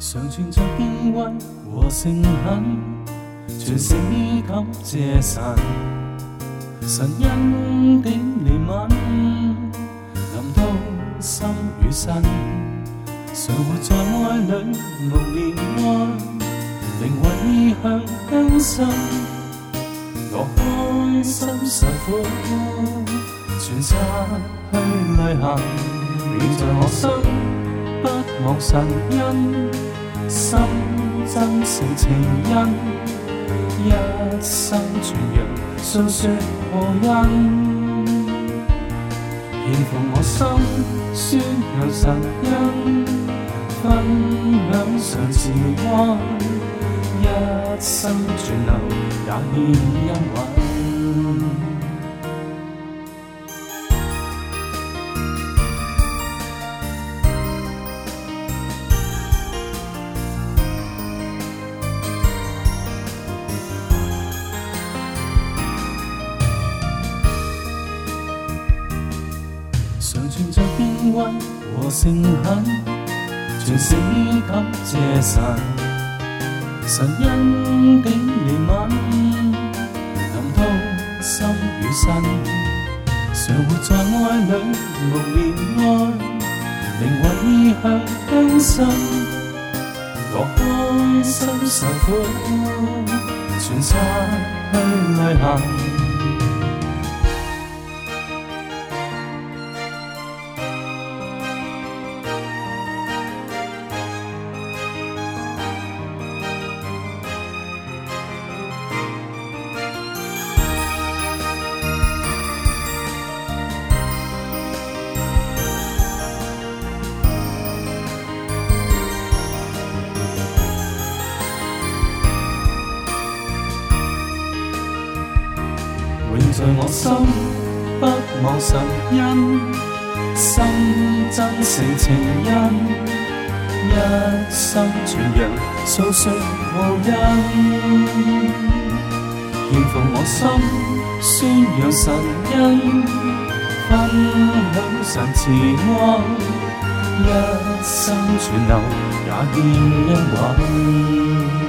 常存着敬畏和诚恳，全死给这神。神恩的怜悯，临到心与身。常活在爱里，浓烈爱，灵魂意向更深，我开心受苦，全失去泪痕。愿在我心不忘神恩，心真诚情因，一生传扬诉说何因。愿奉我心宣扬神恩。分享上慈光，一生存能也欠恩韵，常存着敬畏和诚恳。全死給這神，神恩典憐憫，臨到心與身，常活在愛裏無憐愛，靈魂意向更新，我開心受苦，全擦去淚痕。永在我心不忘神恩，心真诚情恩，一生全让诉说无恩。愿奉我心宣扬神恩，分享神慈爱，一生全留也见恩品。